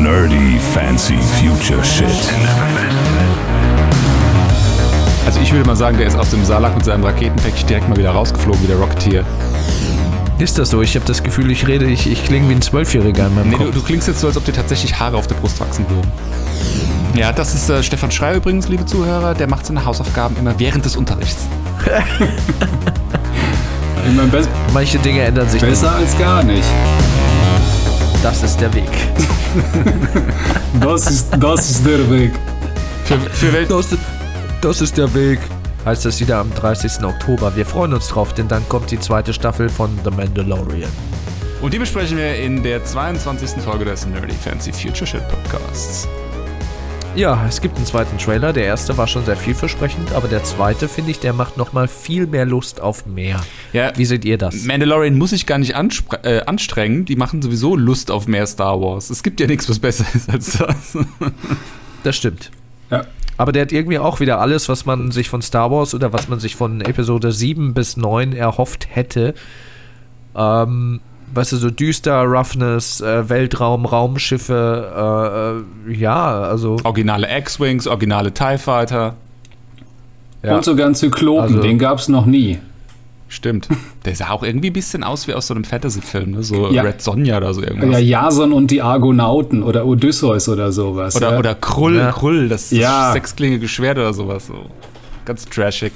Nerdy Fancy Future Shit. Also ich würde mal sagen, der ist aus dem Salak mit seinem Raketenpäckchen direkt mal wieder rausgeflogen, wie der Rocketeer. Ist das so? Ich habe das Gefühl, ich rede, ich, ich klinge wie ein Zwölfjähriger in meinem Nee, du, Kopf. du klingst jetzt so, als ob dir tatsächlich Haare auf der Brust wachsen würden. Ja, das ist äh, Stefan Schrei übrigens, liebe Zuhörer. Der macht seine Hausaufgaben immer während des Unterrichts. Manche Dinge ändern sich nicht. besser als gar nicht. Das ist der Weg. Das ist, das ist der Weg. Für, für Welt Das, das ist der Weg. Heißt das wieder am 30. Oktober. Wir freuen uns drauf, denn dann kommt die zweite Staffel von The Mandalorian. Und die besprechen wir in der 22. Folge des Nerdy Fancy Future Shit Podcasts. Ja, es gibt einen zweiten Trailer. Der erste war schon sehr vielversprechend, aber der zweite, finde ich, der macht nochmal viel mehr Lust auf mehr. Ja, Wie seht ihr das? Mandalorian muss sich gar nicht äh, anstrengen. Die machen sowieso Lust auf mehr Star Wars. Es gibt ja nichts, was besser ist als das. Das stimmt. Ja. Aber der hat irgendwie auch wieder alles, was man sich von Star Wars oder was man sich von Episode 7 bis 9 erhofft hätte. Ähm, weißt du, so düster, Roughness, äh, Weltraum, Raumschiffe, äh, äh, ja, also. Originale X-Wings, originale TIE Fighter. Ja. Und sogar einen Zyklopen, Also- den gab es noch nie. Stimmt. Der sah auch irgendwie ein bisschen aus wie aus so einem Fantasy-Film, ne? So Ja. Red Sonja oder so irgendwas. Ja, Jason und die Argonauten oder Odysseus oder sowas. Oder, ja. oder Krull, Ja. Krull, das, das Ja. sechsklingige Schwert oder sowas. So. Ganz trashig.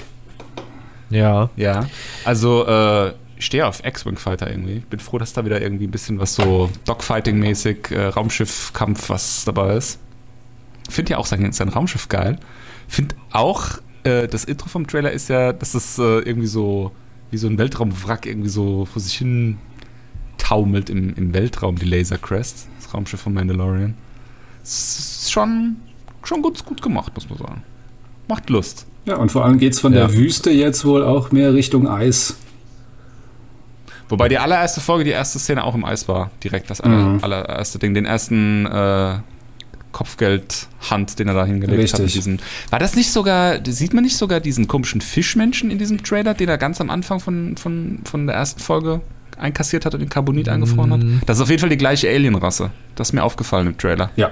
Ja. Ja. Also, äh, ich stehe auf X-Wing-Fighter irgendwie. Ich bin froh, dass da wieder irgendwie ein bisschen was so Dogfighting-mäßig, äh, Raumschiff-Kampf, was dabei ist. Find ja auch sein, sein Raumschiff geil. Find auch, äh, das Intro vom Trailer ist ja, dass es äh, irgendwie so, wie so ein Weltraumwrack irgendwie so vor sich hin taumelt im, im Weltraum, die Laser Crest, das Raumschiff von Mandalorian. Es ist schon, schon gut, gut gemacht, muss man sagen. Macht Lust. ja, und vor allem geht es von Ja. der Wüste jetzt wohl auch mehr Richtung Eis. Wobei die allererste Folge, die erste Szene auch im Eis war. Direkt das aller, Mhm. allererste Ding. Den ersten äh, Kopfgeldhand, den er da hingelegt hat. Richtig. diesem, war das nicht sogar, sieht man nicht sogar diesen komischen Fischmenschen in diesem Trailer, den er ganz am Anfang von, von, von der ersten Folge einkassiert hat und in Carbonit eingefroren hat? Das ist auf jeden Fall die gleiche Alienrasse. Das ist mir aufgefallen im Trailer. Ja.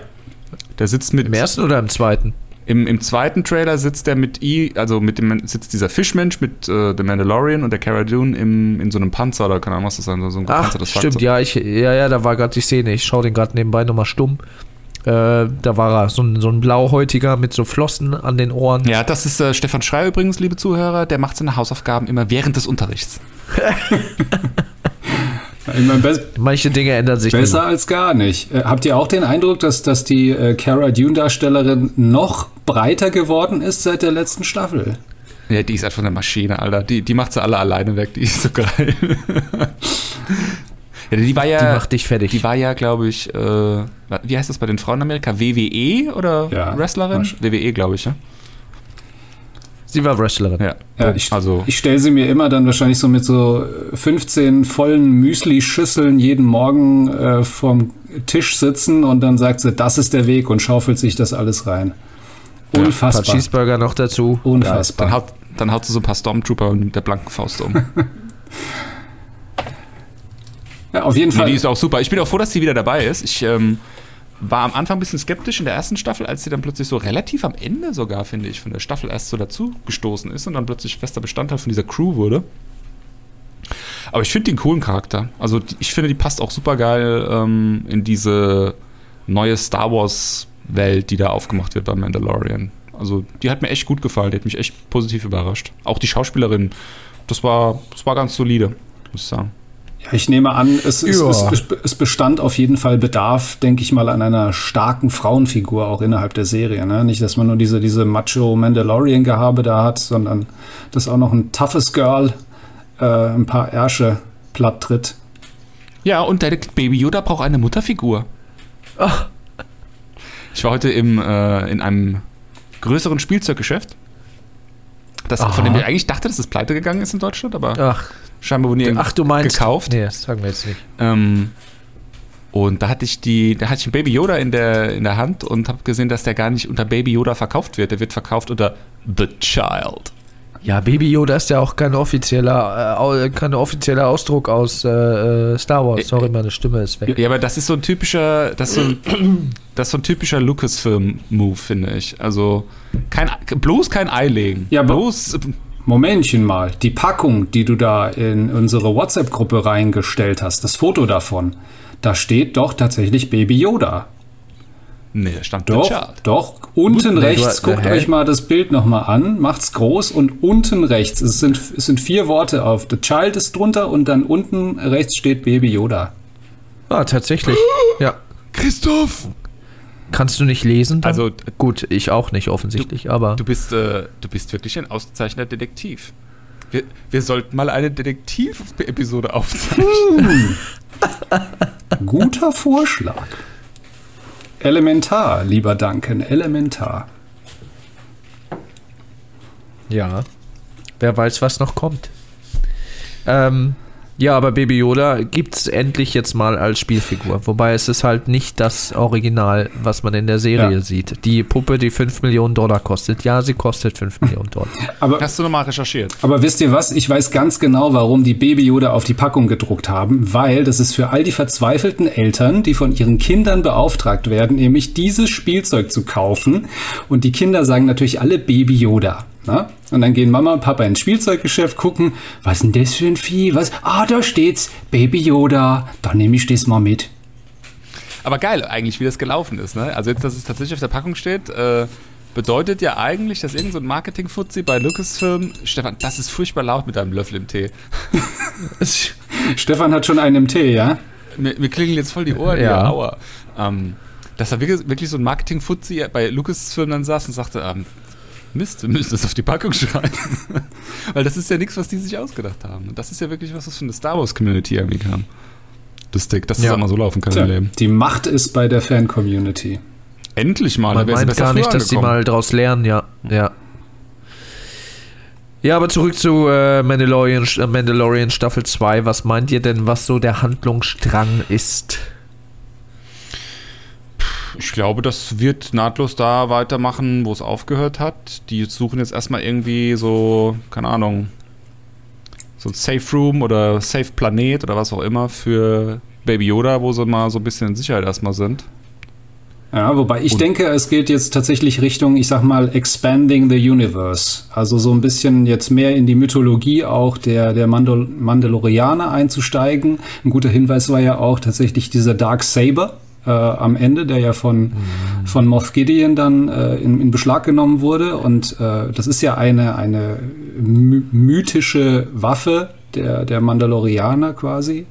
Der sitzt mit. Im ersten oder im zweiten? Im, Im zweiten Trailer sitzt der mit I, also mit dem sitzt dieser Fischmensch mit äh, The Mandalorian und der Cara Dune im, in so einem Panzer oder keine Ahnung, was das sein soll, so ein Ach, gepanzertes stimmt, Fahrzeug. ja, ich, ja, ja, da war gerade die Szene. Ich schaue den gerade nebenbei nochmal stumm. Äh, da war er, so ein, so ein Blauhäutiger mit so Flossen an den Ohren. Ja, das ist äh, Stefan Schrei übrigens, liebe Zuhörer. Der macht seine Hausaufgaben immer während des Unterrichts. Manche Dinge ändern sich besser als gar nicht. Äh, habt ihr auch den Eindruck, dass, dass die äh, Cara Dune-Darstellerin noch breiter geworden ist seit der letzten Staffel? Ja, die ist einfach eine Maschine, Alter. Die, die macht sie alle alleine weg. Die ist so geil. ja, die war ja. Die macht dich fertig. Die war ja, glaube ich, äh, wie heißt das bei den Frauen in Amerika? WWE oder Ja, Wrestlerin? WWE, glaube ich, ja. Sie war Wrestlerin. Ja, Ja, ich, also. ich stelle sie mir immer dann wahrscheinlich so mit so 15 vollen Müsli-Schüsseln jeden Morgen äh, vom Tisch sitzen und dann sagt sie, das ist der Weg und schaufelt sich das alles rein. Ein paar Unfassbar. Cheeseburger noch dazu. Unfassbar. dann, haut, dann haut sie so ein paar Stormtrooper mit der blanken Faust um. ja, auf jeden Nee, Fall. die ist auch super. Ich bin auch froh, dass sie wieder dabei ist. Ich ähm, war am Anfang ein bisschen skeptisch in der ersten Staffel, als sie dann plötzlich so relativ am Ende sogar, finde ich, von der Staffel erst so dazu gestoßen ist und dann plötzlich fester Bestandteil von dieser Crew wurde. Aber ich finde den coolen Charakter. Also ich finde, die passt auch super geil ähm, in diese neue Star Wars Welt, die da aufgemacht wird bei Mandalorian. Also die hat mir echt gut gefallen, die hat mich echt positiv überrascht. Auch die Schauspielerin, das war, das war ganz solide, muss ich sagen. Ja, ich nehme an, es, es, Ja. es, es bestand auf jeden Fall Bedarf, denke ich mal, an einer starken Frauenfigur auch innerhalb der Serie. Ne? Nicht, dass man nur diese, diese Macho-Mandalorian-Gehabe da hat, sondern dass auch noch ein toughes Girl äh, ein paar Ärsche platt tritt. Ja, und deine Baby Yoda braucht eine Mutterfigur. Ich war heute im, äh, in einem größeren Spielzeuggeschäft. Das, von dem ich eigentlich dachte, dass es pleite gegangen ist in Deutschland, aber Ach, scheinbar wurden die ach, du meinst. gekauft. Nee, das sagen wir jetzt nicht. Ähm, und da hatte ich die, da hatte ich einen Baby Yoda in der, in der Hand und habe gesehen, dass der gar nicht unter Baby Yoda verkauft wird. Der wird verkauft unter The Child. Ja, Baby Yoda ist ja auch kein offizieller, äh, kein offizieller Ausdruck aus äh, äh, Star Wars. Sorry, meine Stimme ist weg. Ja, aber das ist so ein typischer, das ist so ein, das ist so ein typischer Lucasfilm-Move, finde ich. Also kein, bloß kein Ei legen. Ja, aber- bloß. Momentchen mal, die Packung, die du da in unsere WhatsApp-Gruppe reingestellt hast, das Foto davon, da steht doch tatsächlich Baby Yoda. Nee, da stand Doch, doch. Unten du rechts, hast- guckt euch mal das Bild nochmal an, macht's groß und unten rechts, es sind, es sind vier Worte auf. The Child ist drunter und dann unten rechts steht Baby Yoda. Ah, tatsächlich. Ja. Christoph! Kannst du nicht lesen? dann? Also, Gut, ich auch nicht offensichtlich, aber. Du bist, äh, du bist wirklich ein ausgezeichneter Detektiv. Wir, wir sollten mal eine Detektiv-Episode aufzeichnen. Guter Vorschlag. Elementar, lieber Duncan, elementar. Ja. Wer weiß, was noch kommt. Ähm, ja, aber Baby Yoda gibt es endlich jetzt mal als Spielfigur. Wobei es ist halt nicht das Original, was man in der Serie Ja. sieht. Die Puppe, die 5 Millionen Dollar kostet. Ja, sie kostet 5 Millionen Dollar. Aber Hast du nochmal recherchiert? Aber wisst ihr was? Ich weiß ganz genau, warum die Baby Yoda auf die Packung gedruckt haben, weil das ist für all die verzweifelten Eltern, die von ihren Kindern beauftragt werden, nämlich dieses Spielzeug zu kaufen. Und die Kinder sagen natürlich alle Baby Yoda. Na? Und dann gehen Mama und Papa ins Spielzeuggeschäft, gucken, was ist denn das für ein Vieh? Was? Ah, da steht's, Baby Yoda. Dann nehme ich das mal mit. Aber geil, eigentlich, wie das gelaufen ist. Ne? Also jetzt, dass es tatsächlich auf der Packung steht, äh, bedeutet ja eigentlich, dass irgend so ein Marketing-Fuzzi bei Lucasfilm, Stefan, das ist furchtbar laut mit deinem Löffel im Tee. Stefan hat schon einen im Tee, ja? Mir, mir klingeln jetzt voll die Ohren, Ja. ja, aua. Ähm, dass da wirklich, wirklich so ein Marketing-Fuzzi bei Lucasfilm dann saß und sagte, ähm, Mist, wir müssen das auf die Packung schreiben. Weil das ist ja nichts, was die sich ausgedacht haben. Und das ist ja wirklich was, was von der Star Wars-Community irgendwie kam. Lustig, dass das Ja. auch mal so laufen kann Tja, im Leben. die Macht ist bei der Fan-Community. Endlich mal, Man da wäre sie meint gar nicht, dass sie angekommen. mal draus lernen, ja. Ja. Ja, aber zurück zu äh, Mandalorian, Mandalorian Staffel 2. Was meint ihr denn, was so der Handlungsstrang ist? Ich glaube, das wird nahtlos da weitermachen, wo es aufgehört hat. Die suchen jetzt erstmal irgendwie so, keine Ahnung, so ein Safe Room oder Safe Planet oder was auch immer für Baby Yoda, wo sie mal so ein bisschen in Sicherheit erstmal sind. Ja, wobei ich Und- denke, es geht jetzt tatsächlich Richtung, ich sag mal, expanding the universe. Also so ein bisschen jetzt mehr in die Mythologie auch der, der Mandal Mandalorianer einzusteigen. Ein guter Hinweis war ja auch tatsächlich dieser Dark Saber äh, am Ende, der ja von, von Moff Gideon dann äh, in, in Beschlag genommen wurde. Und äh, das ist ja eine, eine my mythische Waffe der, der Mandalorianer quasi.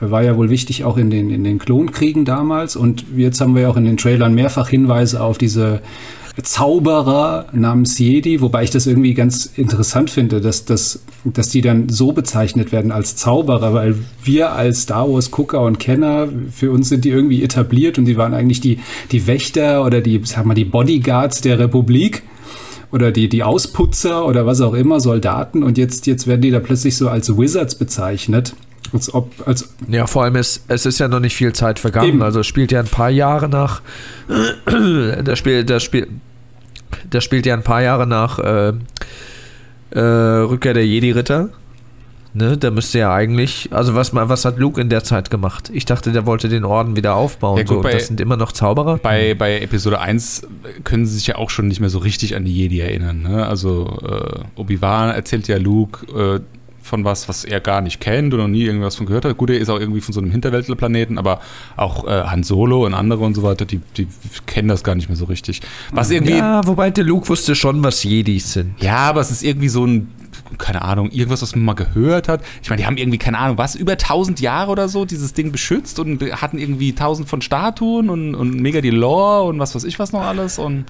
War ja wohl wichtig auch in den, in den Klonkriegen damals. Und jetzt haben wir ja auch in den Trailern mehrfach Hinweise auf diese Zauberer namens Jedi, wobei ich das irgendwie ganz interessant finde, dass, dass, dass die dann so bezeichnet werden als Zauberer, weil wir als Star Wars-Gucker und Kenner, für uns sind die irgendwie etabliert und die waren eigentlich die, die Wächter oder die, sag mal, die Bodyguards der Republik oder die, die Ausputzer oder was auch immer, Soldaten und jetzt, jetzt werden die da plötzlich so als Wizards bezeichnet. Als ob, als, Ja, vor allem ist, es ist ja noch nicht viel Zeit vergangen. Eben. Also es spielt ja ein paar Jahre nach. das Spiel, das Spiel, das spielt ja ein paar Jahre nach äh, äh, Rückkehr der Jedi-Ritter. Ne, da müsste ja eigentlich, also was, was hat Luke in der Zeit gemacht? Ich dachte, der wollte den Orden wieder aufbauen. Ja, gut, so. bei- das sind immer noch Zauberer. Bei, bei Episode 1 können sie sich ja auch schon nicht mehr so richtig an die Jedi erinnern. Ne? Also äh, Obi-Wan erzählt ja Luke äh, von was, was er gar nicht kennt und noch nie irgendwas von gehört hat. Gut, er ist auch irgendwie von so einem Hinterwäldlerplaneten, aber auch äh, Han Solo und andere und so weiter, die, die kennen das gar nicht mehr so richtig. Was irgendwie ja, wobei der Luke wusste schon, was Jedis sind. Ja, aber es ist irgendwie so ein, keine Ahnung, irgendwas, was man mal gehört hat. Ich meine, die haben irgendwie, keine Ahnung, was, über 1000 Jahre oder so dieses Ding beschützt und hatten irgendwie 1000 von Statuen und, und mega die Lore und was weiß ich was noch alles und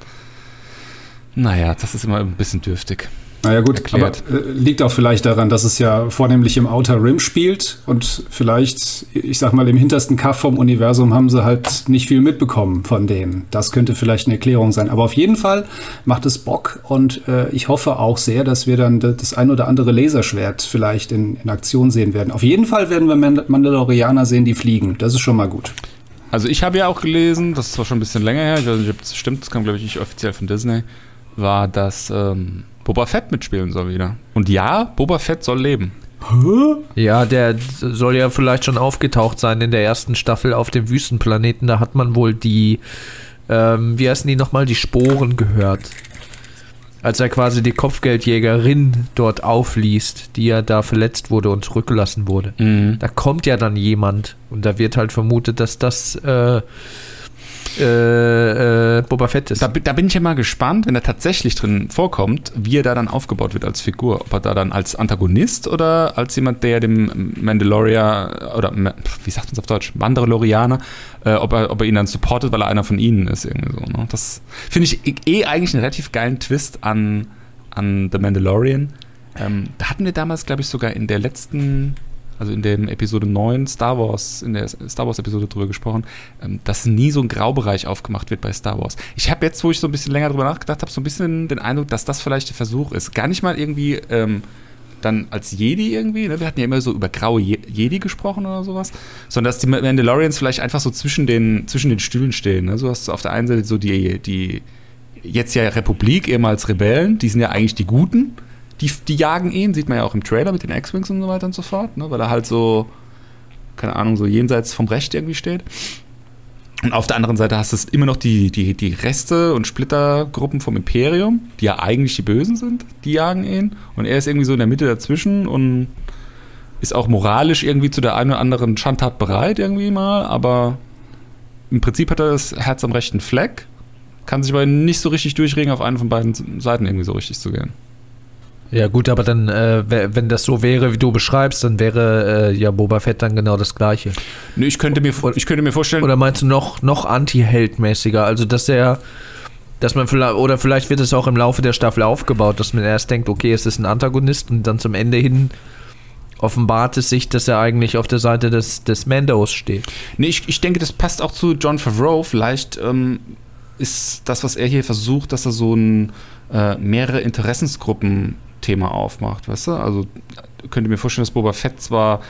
naja, das ist immer ein bisschen dürftig. Naja gut, erklärt. aber äh, liegt auch vielleicht daran, dass es ja vornehmlich im Outer Rim spielt und vielleicht, ich sag mal, im hintersten Kaff vom Universum haben sie halt nicht viel mitbekommen von denen. Das könnte vielleicht eine Erklärung sein. Aber auf jeden Fall macht es Bock und äh, ich hoffe auch sehr, dass wir dann das ein oder andere Laserschwert vielleicht in, in Aktion sehen werden. Auf jeden Fall werden wir Mand Mandalorianer sehen, die fliegen. Das ist schon mal gut. Also ich habe ja auch gelesen, das ist zwar schon ein bisschen länger her, ich weiß nicht, ob das stimmt, das kam glaube ich nicht offiziell von Disney, war, dass ähm, Boba Fett mitspielen soll wieder. Und ja, Boba Fett soll leben. Ja, der soll ja vielleicht schon aufgetaucht sein in der ersten Staffel auf dem Wüstenplaneten. Da hat man wohl die, ähm, wie heißen die nochmal, die Sporen gehört. Als er quasi die Kopfgeldjägerin dort aufliest, die ja da verletzt wurde und zurückgelassen wurde. Mhm. Da kommt ja dann jemand und da wird halt vermutet, dass das äh, äh, äh, Boba Fett ist. Da, da bin ich ja mal gespannt, wenn er tatsächlich drin vorkommt, wie er da dann aufgebaut wird als Figur. Ob er da dann als Antagonist oder als jemand, der dem Mandalorian oder wie sagt man es auf Deutsch, Mandalorianer, äh, ob, er, ob er ihn dann supportet, weil er einer von ihnen ist. Irgendwie so, ne? Das finde ich eh eigentlich einen relativ geilen Twist an, an The Mandalorian. Ähm, da hatten wir damals, glaube ich, sogar in der letzten, also in dem Episode 9 Star Wars, in der Star Wars Episode drüber gesprochen, ähm, dass nie so ein Graubereich aufgemacht wird bei Star Wars. Ich habe jetzt, wo ich so ein bisschen länger drüber nachgedacht habe, so ein bisschen den Eindruck, dass das vielleicht der Versuch ist. Gar nicht mal irgendwie ähm, dann als Jedi irgendwie, ne? wir hatten ja immer so über graue Je Jedi gesprochen oder sowas, sondern dass die Mandalorians vielleicht einfach so zwischen den, zwischen den Stühlen stehen. Ne? So hast du auf der einen Seite so die, die jetzt ja Republik, ehemals Rebellen, die sind ja eigentlich die Guten, die, die jagen ihn, sieht man ja auch im Trailer mit den X-Wings und so weiter und so fort, ne? weil er halt so, keine Ahnung, so jenseits vom Recht irgendwie steht. Und auf der anderen Seite hast du immer noch die, die, die Reste und Splittergruppen vom Imperium, die ja eigentlich die Bösen sind, die jagen ihn. Und er ist irgendwie so in der Mitte dazwischen und ist auch moralisch irgendwie zu der einen oder anderen Schandtat bereit irgendwie mal, aber im Prinzip hat er das Herz am rechten Fleck, kann sich aber nicht so richtig durchregen, auf eine von beiden Seiten irgendwie so richtig zu gehen. Ja gut, aber dann, äh, we- wenn das so wäre, wie du beschreibst, dann wäre äh, ja Boba Fett dann genau das gleiche. Nö, ich könnte mir, ich könnte mir vorstellen, Oder meinst du noch, noch anti-Heldmäßiger? Also, dass er, dass man vielleicht, oder vielleicht wird es auch im Laufe der Staffel aufgebaut, dass man erst denkt, okay, es ist ein Antagonist und dann zum Ende hin offenbart es sich, dass er eigentlich auf der Seite des, des Mandos steht. Nee, ich, ich denke, das passt auch zu John Favreau. Vielleicht ähm, ist das, was er hier versucht, dass er so ein äh, mehrere Interessensgruppen-Thema aufmacht, weißt du? Also könnte mir vorstellen, dass Boba Fett zwar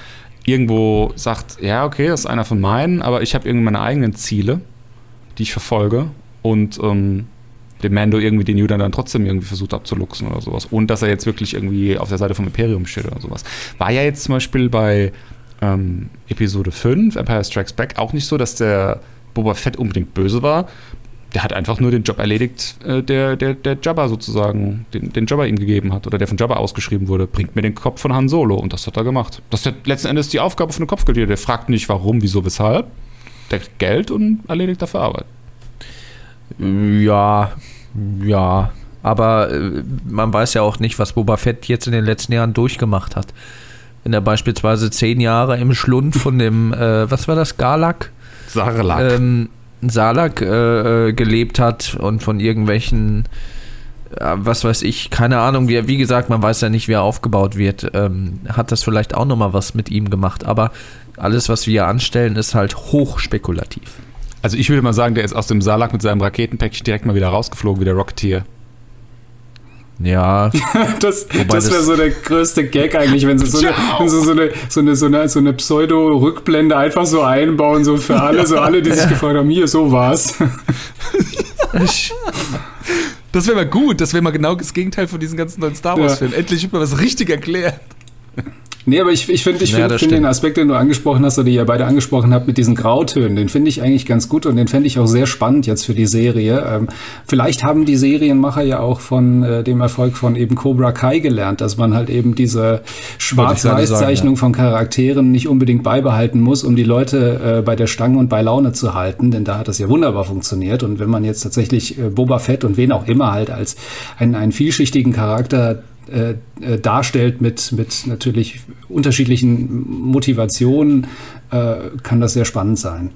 irgendwo sagt, ja, okay, das ist einer von meinen, aber ich habe irgendwie meine eigenen Ziele, die ich verfolge und ähm, dem Mando irgendwie den Judan dann trotzdem irgendwie versucht abzuluxen oder sowas. Und dass er jetzt wirklich irgendwie auf der Seite vom Imperium steht oder sowas. War ja jetzt zum Beispiel bei ähm, Episode 5, Empire Strikes Back, auch nicht so, dass der Boba Fett unbedingt böse war. Der hat einfach nur den Job erledigt, äh, der, der, der Jabba sozusagen, den, den Jabba ihm gegeben hat oder der von Jabba ausgeschrieben wurde. Bringt mir den Kopf von Han Solo und das hat er gemacht. Das ist ja letzten Endes die Aufgabe von einem Kopfgeldjäger. Der fragt nicht warum, wieso, weshalb. Der kriegt Geld und erledigt dafür Arbeit. Ja, ja. Aber äh, man weiß ja auch nicht, was Boba Fett jetzt in den letzten Jahren durchgemacht hat. Wenn er beispielsweise zehn Jahre im Schlund von dem, äh, was war das, Galak? Sarlacc. ähm, Salak äh, äh, gelebt hat und von irgendwelchen, äh, was weiß ich, keine Ahnung, wie, wie gesagt, man weiß ja nicht, wie er aufgebaut wird, ähm, hat das vielleicht auch nochmal was mit ihm gemacht, aber alles, was wir anstellen, ist halt hochspekulativ. Also ich würde mal sagen, der ist aus dem Salak mit seinem Raketenpäckchen direkt mal wieder rausgeflogen, wie der Rocketeer. Ja, Das, das wäre so der größte Gag eigentlich, wenn sie so eine, wenn sie so eine, so eine, so eine, so eine Pseudo-Rückblende einfach so einbauen, so für alle, so alle, die sich gefragt haben, hier, so war's. Das wäre mal gut, das wäre mal genau das Gegenteil von diesen ganzen neuen Star Wars-Filmen. Endlich wird mal was richtig erklärt. Nee, aber ich, ich finde ich Ja, find, find den. Aspekt, den du angesprochen hast, oder die ihr beide angesprochen habt mit diesen Grautönen, den finde ich eigentlich ganz gut und den fände ich auch sehr spannend jetzt für die Serie. Ähm, vielleicht haben die Serienmacher ja auch von äh, dem Erfolg von eben Cobra Kai gelernt, dass man halt eben diese Schwarz-Weiß-Zeichnung von Charakteren nicht unbedingt beibehalten muss, um die Leute äh, bei der Stange und bei Laune zu halten, denn da hat das ja wunderbar funktioniert. Und wenn man jetzt tatsächlich äh, Boba Fett und wen auch immer halt als einen, einen vielschichtigen Charakter äh, äh, darstellt mit, mit natürlich unterschiedlichen Motivationen, äh, kann das sehr spannend sein.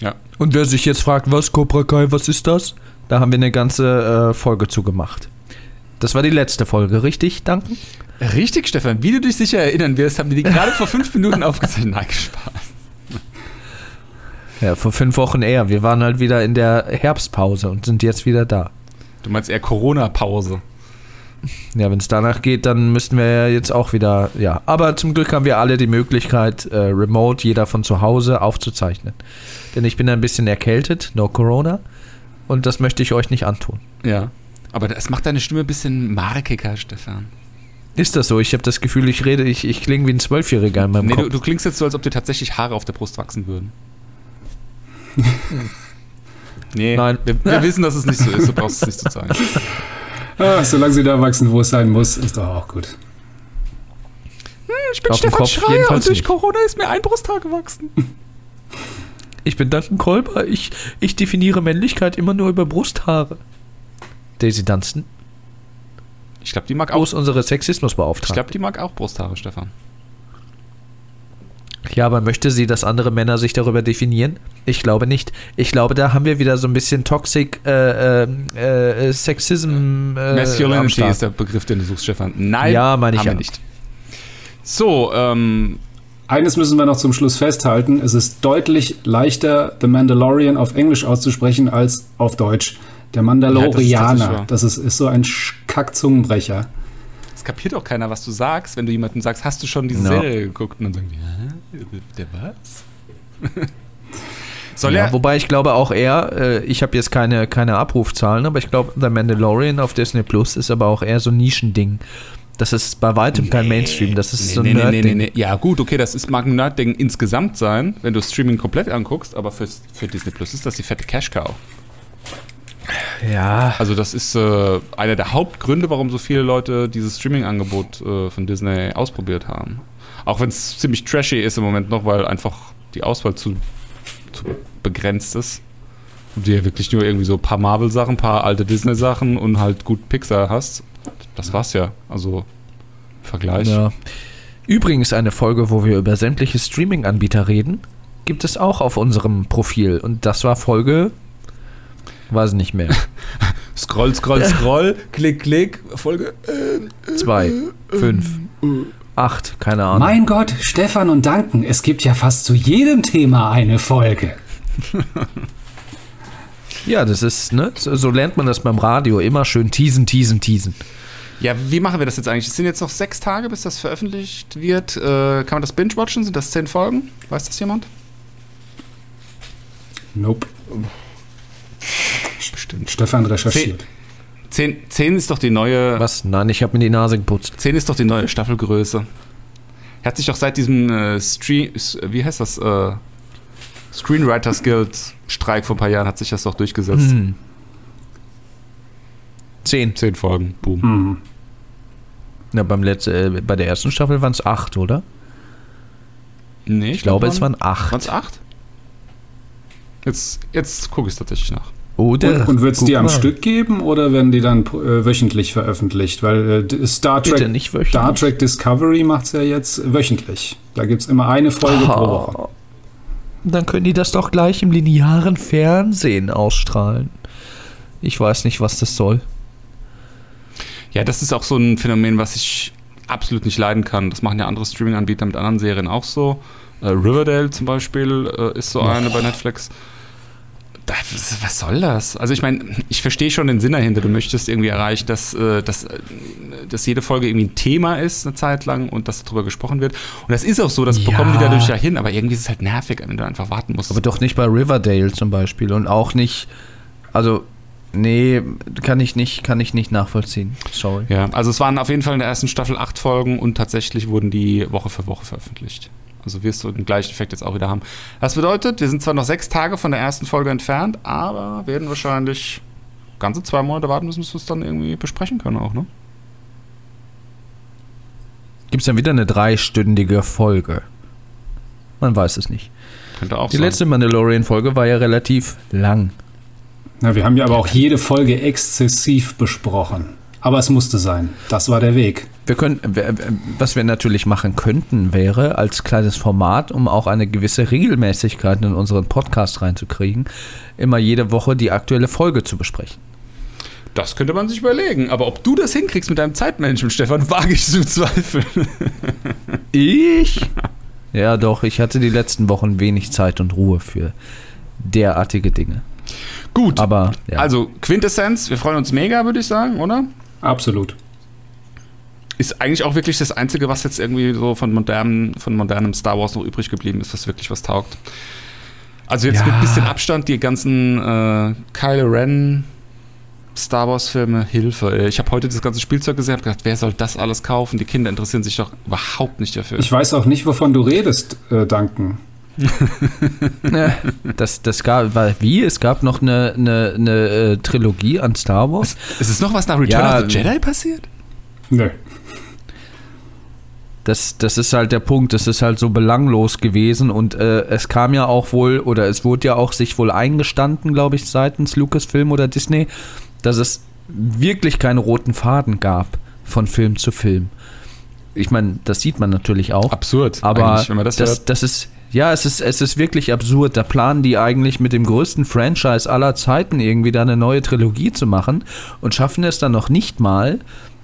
Ja. und wer sich jetzt fragt, was Cobra Kai, was ist das? Da haben wir eine ganze äh, Folge zu gemacht. Das war die letzte Folge, richtig? Danken? Richtig, Stefan. Wie du dich sicher erinnern wirst, haben wir die gerade vor fünf Minuten aufgezeichnet. Nein, Spaß. Ja, vor fünf Wochen eher. Wir waren halt wieder in der Herbstpause und sind jetzt wieder da. Du meinst eher Corona-Pause. Ja, wenn es danach geht, dann müssten wir ja jetzt auch wieder, ja. Aber zum Glück haben wir alle die Möglichkeit, äh, remote, jeder von zu Hause aufzuzeichnen. Denn ich bin ein bisschen erkältet, no Corona. Und das möchte ich euch nicht antun. Ja. Aber das macht deine Stimme ein bisschen markiger, Stefan. Ist das so? Ich habe das Gefühl, ich rede, ich, ich klinge wie ein Zwölfjähriger in meinem Nee, Kopf. du, du klingst jetzt so, als ob dir tatsächlich Haare auf der Brust wachsen würden. nee, Nein. Wir, wir wissen, dass es nicht so ist. Du brauchst es nicht zu sagen. Ah, solange sie da wachsen, wo es sein muss, ist doch auch gut. Ich bin Auf dem Kopf jedenfalls nicht. Corona ist mir ein Brusthaar gewachsen. Ich bin Duncan Kolber. Ich, ich definiere Männlichkeit immer nur über Brusthaare. Daisy Dunstan, Ich glaube, die mag wo auch. ist unsere Ich Sexismusbeauftragte? glaube, die mag auch Brusthaare, Stefan. Ja, aber möchte sie, dass andere Männer sich darüber definieren? Ich glaube nicht. Ich glaube, da haben wir wieder so ein bisschen Toxic äh, äh, äh, Sexism. Äh, am Masculinity Start. ist der Begriff, den du suchst, Stefan. Nein, Ja, meine ich haben wir ja. nicht. So, ähm, Eines müssen wir noch zum Schluss festhalten. Es ist deutlich leichter, The Mandalorian auf Englisch auszusprechen als auf Deutsch. Der Ja, das ist Mandalorianer, das ist, ist so ein Kack-Zungenbrecher. es kapiert auch keiner, was du sagst, wenn du jemandem sagst, hast du schon diese Ja. Serie geguckt? Und dann sagen die, Hä? Der was? Soll Ja, er? wobei ich glaube auch er, äh, ich habe jetzt keine, keine Abrufzahlen, aber ich glaube, The Mandalorian auf Disney Plus ist aber auch eher so ein Nischending. Das ist bei weitem kein Mainstream, das ist so ein nee, nee, nee, Nerd-Ding. nee, nee. Ja, gut, okay, das ist, mag ein Nerd-Ding insgesamt sein, wenn du Streaming komplett anguckst, aber für, für Disney Plus ist das die fette Cash-Cow. Ja, Also, das ist äh, einer der Hauptgründe, warum so viele Leute dieses Streaming-Angebot äh, von Disney ausprobiert haben. Auch wenn es ziemlich trashy ist im Moment noch, weil einfach die Auswahl zu, zu begrenzt ist. Und du ja wirklich nur irgendwie so ein paar Marvel-Sachen, ein paar alte Disney-Sachen und halt gut Pixar hast. Das war's ja. Also, Vergleich. ja. Übrigens eine Folge, wo wir über sämtliche Streaming-Anbieter reden, gibt es auch auf unserem Profil. Und das war Folge, weiß nicht mehr, Scroll, scroll, scroll, klick, klick, Folge. zwei, fünf, acht, keine Ahnung. Mein Gott, Stefan und Danken, es gibt ja fast zu jedem Thema eine Folge. Ja, das ist, ne? So, so lernt man das beim Radio. Immer schön teasen, teasen, teasen. Ja, wie machen wir das jetzt eigentlich? Es sind jetzt noch sechs Tage, bis das veröffentlicht wird. Äh, kann man das binge-watchen? Sind das zehn Folgen? Weiß das jemand? Nope. Bestimmt. Stefan recherchiert. Zehn, zehn ist doch die neue. Was? Nein, ich habe mir die Nase geputzt. 10 ist doch die neue Staffelgröße. Er hat sich doch seit diesem äh, Stream, wie heißt das, äh, Screenwriters Guild Streik vor ein paar Jahren hat sich das doch durchgesetzt. Hm. Zehn. Zehn Folgen, boom. Hm. Na, beim Letz-, äh, bei der ersten Staffel waren es acht, oder? Nee, Ich glaube, es waren acht. Waren es acht? Jetzt, jetzt gucke ich es tatsächlich nach. Oder? Und, und wird es die am mal. Stück geben oder werden die dann äh, wöchentlich veröffentlicht? Weil äh, Star Trek, nicht wöchentlich. Star Trek Discovery macht es ja jetzt wöchentlich. Da gibt es immer eine Folge pro Woche. Oh. Dann können die das doch gleich im linearen Fernsehen ausstrahlen. Ich weiß nicht, was das soll. Ja, das ist auch so ein Phänomen, was ich absolut nicht leiden kann. Das machen ja andere Streaming-Anbieter mit anderen Serien auch so. Äh, Riverdale zum Beispiel äh, ist so eine bei Netflix. Was soll das? Also ich meine, ich verstehe schon den Sinn dahinter. Du möchtest irgendwie erreichen, dass, äh, dass, äh, dass jede Folge irgendwie ein Thema ist, eine Zeit lang, und dass darüber gesprochen wird. Und das ist auch so, das Ja. bekommen die dadurch ja hin, aber irgendwie ist es halt nervig, wenn du einfach warten musst. Aber doch nicht bei Riverdale zum Beispiel und auch nicht. Also, nee, kann ich nicht, kann ich nicht nachvollziehen. Sorry. Ja, also es waren auf jeden Fall in der ersten Staffel acht Folgen und tatsächlich wurden die Woche für Woche veröffentlicht. Also wirst du den gleichen Effekt jetzt auch wieder haben. Das bedeutet, wir sind zwar noch sechs Tage von der ersten Folge entfernt, aber werden wahrscheinlich ganze zwei Monate warten müssen, bis wir es dann irgendwie besprechen können auch, ne? Gibt es dann wieder eine dreistündige Folge? Man weiß es nicht. Könnte auch Die sein. letzte Mandalorian-Folge war ja relativ lang. Na, wir haben ja aber auch jede Folge exzessiv besprochen. Aber es musste sein. Das war der Weg. Wir können, was wir natürlich machen könnten, wäre als kleines Format, um auch eine gewisse Regelmäßigkeit in unseren Podcast reinzukriegen, immer jede Woche die aktuelle Folge zu besprechen. Das könnte man sich überlegen. Aber ob du das hinkriegst mit deinem Zeitmanagement, Stefan, wage ich zu zweifeln. Ich? Ja, doch, ich hatte die letzten Wochen wenig Zeit und Ruhe für derartige Dinge. Gut. Aber ja. Also, Quintessenz, wir freuen uns mega, würde ich sagen, oder? Absolut. Ist eigentlich auch wirklich das Einzige, was jetzt irgendwie so von modernem, von modernem Star Wars noch übrig geblieben ist, was wirklich was taugt. Also jetzt Ja. mit ein bisschen Abstand die ganzen äh, Kylo Ren Star Wars-Filme, Hilfe. Ich habe heute das ganze Spielzeug gesehen und gedacht, wer soll das alles kaufen? Die Kinder interessieren sich doch überhaupt nicht dafür. Ich weiß auch nicht, wovon du redest, äh, Duncan. Das, das gab, war, wie? Es gab noch eine, eine, eine äh, Trilogie an Star Wars. Ist es noch was nach Return Ja, of the Jedi passiert? Nö. Das, das ist halt der Punkt. Das ist halt so belanglos gewesen und äh, es kam ja auch wohl, oder es wurde ja auch sich wohl eingestanden, glaube ich, seitens Lucasfilm oder Disney, dass es wirklich keine roten Faden gab von Film zu Film. Ich meine, das sieht man natürlich auch. Absurd. Aber wenn man das, das, hört. das ist, ja, es ist, es ist wirklich absurd. Da planen die eigentlich mit dem größten Franchise aller Zeiten irgendwie da eine neue Trilogie zu machen und schaffen es dann noch nicht mal,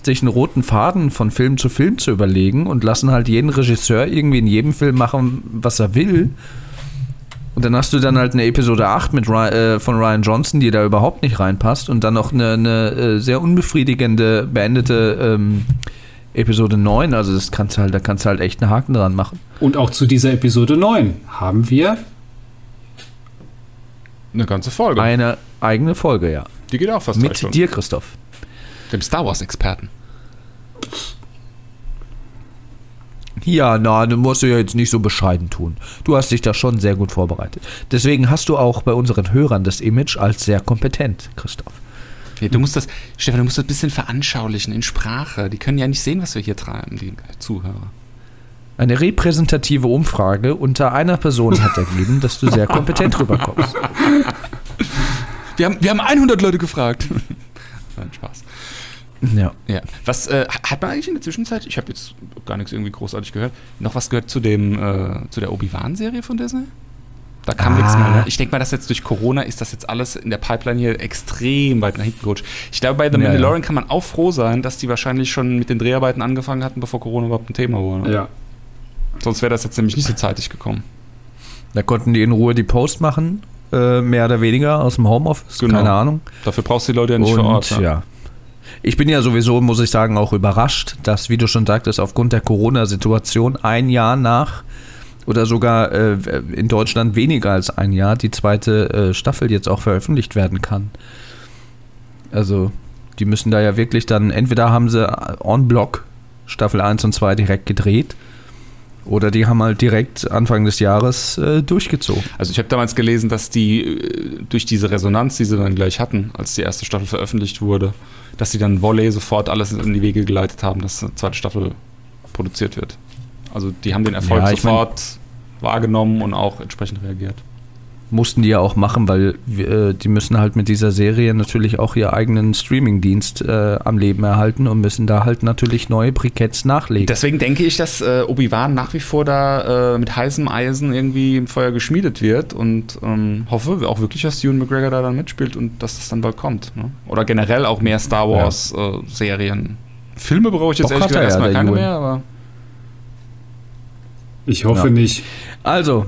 sich einen roten Faden von Film zu Film zu überlegen und lassen halt jeden Regisseur irgendwie in jedem Film machen, was er will. Und dann hast du dann halt eine Episode 8 mit Ry äh, von Ryan Johnson, die da überhaupt nicht reinpasst und dann noch eine, eine äh, sehr unbefriedigende, beendete ähm, Episode 9. Also das kannst du halt, da kannst du halt echt einen Haken dran machen. Und auch zu dieser Episode 9 haben wir Eine ganze Folge. Eine eigene Folge, ja. Die geht auch fast drei Mit Stunden. dir, Christoph. Dem Star Wars-Experten. Ja, na, du musst du ja jetzt nicht so bescheiden tun. Du hast dich da schon sehr gut vorbereitet. Deswegen hast du auch bei unseren Hörern das Image als sehr kompetent, Christoph. Nee, du musst das, Stefan, du musst das ein bisschen veranschaulichen in Sprache. Die können ja nicht sehen, was wir hier treiben, die Zuhörer. Eine repräsentative Umfrage unter einer Person hat ergeben, dass du sehr kompetent rüberkommst. Wir haben, wir haben 100 Leute gefragt. Nein, Spaß. Ja. Ja. Was äh, hat man eigentlich in der Zwischenzeit, ich habe jetzt gar nichts irgendwie großartig gehört, noch was gehört zu dem äh, zu der Obi-Wan-Serie von Disney? Da kam Ah. nichts mehr. Ne? Ich denke mal, dass jetzt durch Corona ist das jetzt alles in der Pipeline hier extrem weit nach hinten gerutscht. Ich glaube, bei The Ja, ja. Mandalorian kann man auch froh sein, dass die wahrscheinlich schon mit den Dreharbeiten angefangen hatten, bevor Corona überhaupt ein Thema wurde. ja. Sonst wäre das jetzt nämlich nicht so zeitig gekommen. Da konnten die in Ruhe die Post machen, äh, mehr oder weniger aus dem Homeoffice, Genau. keine Ahnung. Dafür brauchst du die Leute ja nicht vor Ort. ne? ja. Ich bin ja sowieso, muss ich sagen, auch überrascht, dass, wie du schon sagtest, aufgrund der Corona-Situation ein Jahr nach oder sogar äh, in Deutschland weniger als ein Jahr die zweite äh, Staffel jetzt auch veröffentlicht werden kann. Also, die müssen da ja wirklich dann, entweder haben sie on block Staffel 1 und 2 direkt gedreht oder die haben halt direkt Anfang des Jahres äh, durchgezogen. Also ich habe damals gelesen, dass die äh, durch diese Resonanz, die sie dann gleich hatten, als die erste Staffel veröffentlicht wurde, dass sie dann Volley sofort alles in die Wege geleitet haben, dass eine zweite Staffel produziert wird. Also die haben den Erfolg Ja, ich mein- sofort wahrgenommen und auch entsprechend reagiert. Mussten die ja auch machen, weil äh, die müssen halt mit dieser Serie natürlich auch ihren eigenen Streamingdienst äh, am Leben erhalten und müssen da halt natürlich neue Briketts nachlegen. Deswegen denke ich, dass äh, Obi-Wan nach wie vor da äh, mit heißem Eisen irgendwie im Feuer geschmiedet wird und ähm, hoffe auch wirklich, dass Ewan McGregor da dann mitspielt und dass das dann bald kommt. Ne? Oder generell auch mehr Star Wars äh, Serien. Filme brauche ich jetzt Bock ehrlich er gesagt ja, erstmal keine Ewan. mehr, aber Ich hoffe Ja. nicht. also,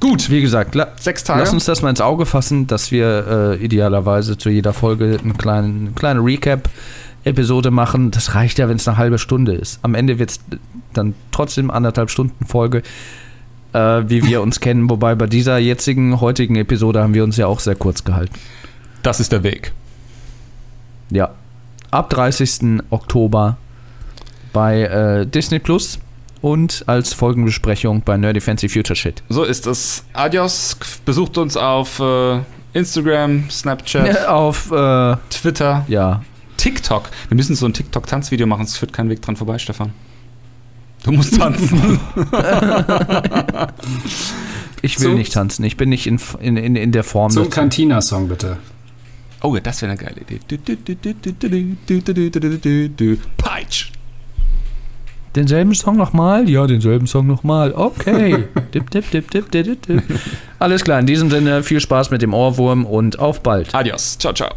gut. wie gesagt, Sechs Tage. lass uns das mal ins Auge fassen, dass wir äh, idealerweise zu jeder Folge eine kleine, eine kleine Recap-Episode machen. Das reicht ja, wenn es eine halbe Stunde ist. Am Ende wird es dann trotzdem anderthalb Stunden Folge, äh, wie wir uns kennen. Wobei bei dieser jetzigen, heutigen Episode haben wir uns ja auch sehr kurz gehalten. Das ist der Weg. Ja. Ab 30. Oktober bei äh, Disney Plus und als Folgenbesprechung bei Nerdy Fancy Future Shit. So ist es. Adios, besucht uns auf äh, Instagram, Snapchat, auf äh, Twitter. Ja. TikTok. Wir müssen so ein TikTok-Tanzvideo machen, es führt keinen Weg dran vorbei, Stefan. Du musst tanzen. ich will zum, nicht tanzen. Ich bin nicht in, in, in, in der Form. Zum Cantina-Song bitte. Oh das wäre eine geile Idee. Peitsch! Denselben Song nochmal? Ja, denselben Song nochmal. Okay. dip, dip, dip, dip, dip, dip. Alles klar, in diesem Sinne viel Spaß mit dem Ohrwurm und auf bald. Adios. Ciao, ciao.